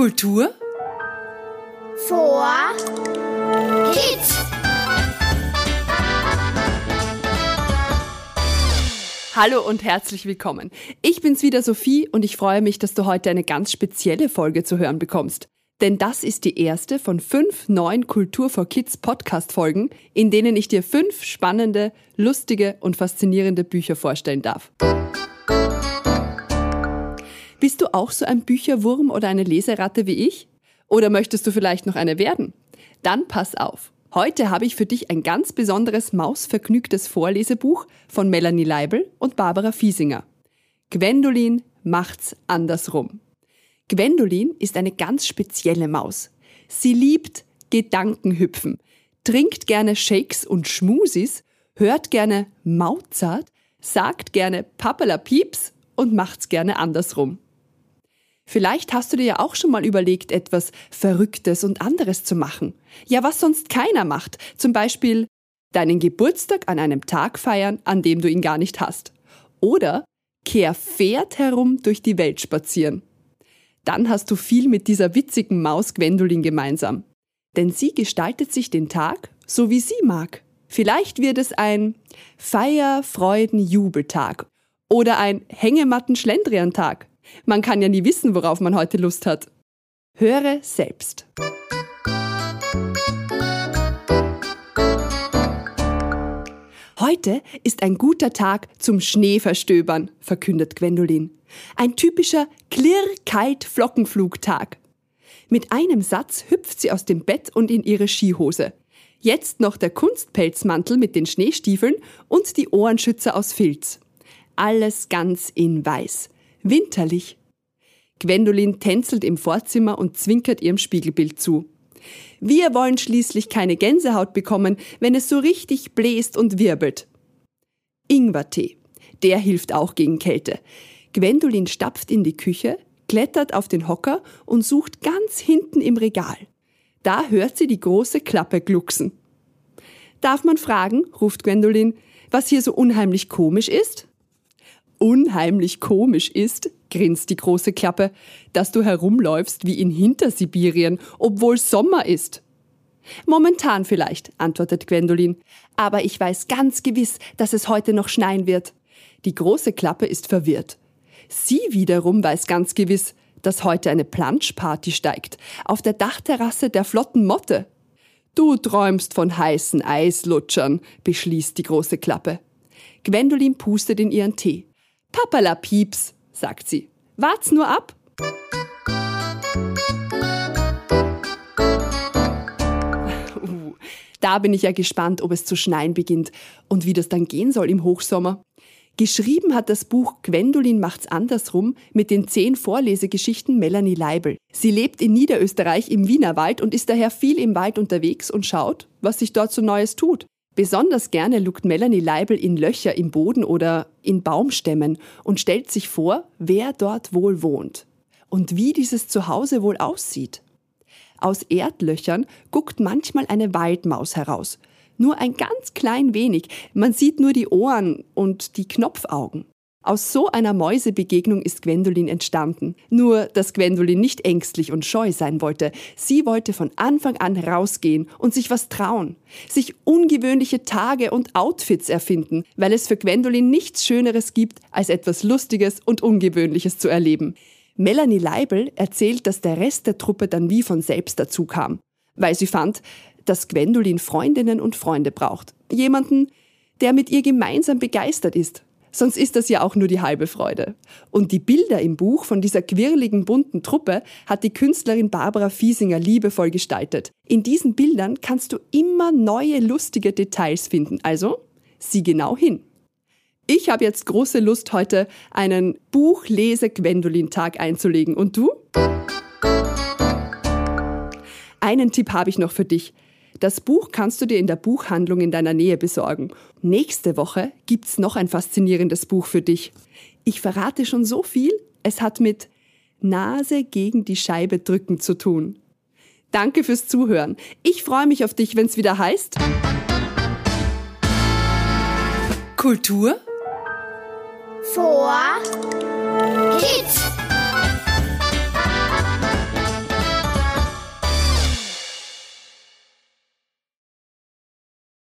Kultur vor Kids. Hallo und herzlich willkommen. Ich bin's wieder Sophie und ich freue mich, dass du heute eine ganz spezielle Folge zu hören bekommst. Denn das ist die erste von fünf neuen Kultur for Kids Podcast-Folgen, in denen ich dir fünf spannende, lustige und faszinierende Bücher vorstellen darf. Du auch so ein Bücherwurm oder eine Leseratte wie ich? Oder möchtest du vielleicht noch eine werden? Dann pass auf. Heute habe ich für dich ein ganz besonderes mausvergnügtes Vorlesebuch von Melanie Leibel und Barbara Fiesinger. Gwendolin macht's andersrum. Gwendolin ist eine ganz spezielle Maus. Sie liebt Gedankenhüpfen, trinkt gerne Shakes und Schmusis, hört gerne Mozart, sagt gerne Papala Pieps und macht's gerne andersrum. Vielleicht hast du dir ja auch schon mal überlegt, etwas Verrücktes und anderes zu machen. Ja, was sonst keiner macht. Zum Beispiel deinen Geburtstag an einem Tag feiern, an dem du ihn gar nicht hast. Oder kehr Pferd herum durch die Welt spazieren dann hast du viel mit dieser witzigen Maus Gwendolin gemeinsam. Denn sie gestaltet sich den Tag so wie sie mag. Vielleicht wird es ein Feier, Freuden, Jubeltag oder ein Hängematten-Schlendrian-Tag. Man kann ja nie wissen, worauf man heute Lust hat. Höre selbst. Heute ist ein guter Tag zum Schneeverstöbern, verkündet Gwendolin. Ein typischer klirr-kalt-Flockenflugtag. Mit einem Satz hüpft sie aus dem Bett und in ihre Skihose. Jetzt noch der Kunstpelzmantel mit den Schneestiefeln und die Ohrenschützer aus Filz. Alles ganz in weiß. Winterlich. Gwendolin tänzelt im Vorzimmer und zwinkert ihrem Spiegelbild zu. Wir wollen schließlich keine Gänsehaut bekommen, wenn es so richtig bläst und wirbelt. Ingwertee. Der hilft auch gegen Kälte. Gwendolin stapft in die Küche, klettert auf den Hocker und sucht ganz hinten im Regal. Da hört sie die große Klappe glucksen. Darf man fragen, ruft Gwendolin, was hier so unheimlich komisch ist? Unheimlich komisch ist, grinst die große Klappe, dass du herumläufst wie in Hintersibirien, obwohl Sommer ist. Momentan vielleicht, antwortet Gwendolin, aber ich weiß ganz gewiss, dass es heute noch schneien wird. Die große Klappe ist verwirrt. Sie wiederum weiß ganz gewiss, dass heute eine Planschparty steigt, auf der Dachterrasse der flotten Motte. Du träumst von heißen Eislutschern, beschließt die große Klappe. Gwendolin pustet in ihren Tee. Papala Pieps, sagt sie. Wart's nur ab. Uh, da bin ich ja gespannt, ob es zu schneien beginnt und wie das dann gehen soll im Hochsommer. Geschrieben hat das Buch Gwendolin macht's andersrum mit den zehn Vorlesegeschichten Melanie Leibel. Sie lebt in Niederösterreich im Wienerwald und ist daher viel im Wald unterwegs und schaut, was sich dort so Neues tut. Besonders gerne lugt Melanie Leibel in Löcher im Boden oder in Baumstämmen und stellt sich vor, wer dort wohl wohnt und wie dieses Zuhause wohl aussieht. Aus Erdlöchern guckt manchmal eine Waldmaus heraus nur ein ganz klein wenig. Man sieht nur die Ohren und die Knopfaugen. Aus so einer Mäusebegegnung ist Gwendolin entstanden. Nur, dass Gwendolin nicht ängstlich und scheu sein wollte. Sie wollte von Anfang an rausgehen und sich was trauen. Sich ungewöhnliche Tage und Outfits erfinden, weil es für Gwendolin nichts Schöneres gibt, als etwas Lustiges und Ungewöhnliches zu erleben. Melanie Leibel erzählt, dass der Rest der Truppe dann wie von selbst dazu kam. Weil sie fand, dass Gwendolin Freundinnen und Freunde braucht. Jemanden, der mit ihr gemeinsam begeistert ist. Sonst ist das ja auch nur die halbe Freude. Und die Bilder im Buch von dieser quirligen bunten Truppe hat die Künstlerin Barbara Fiesinger liebevoll gestaltet. In diesen Bildern kannst du immer neue lustige Details finden. Also sieh genau hin. Ich habe jetzt große Lust, heute einen Buchlese-Gwendolin-Tag einzulegen. Und du? Einen Tipp habe ich noch für dich. Das Buch kannst du dir in der Buchhandlung in deiner Nähe besorgen. Nächste Woche gibt's noch ein faszinierendes Buch für dich. Ich verrate schon so viel, es hat mit Nase gegen die Scheibe drücken zu tun. Danke fürs Zuhören. Ich freue mich auf dich, wenn's wieder heißt Kultur vor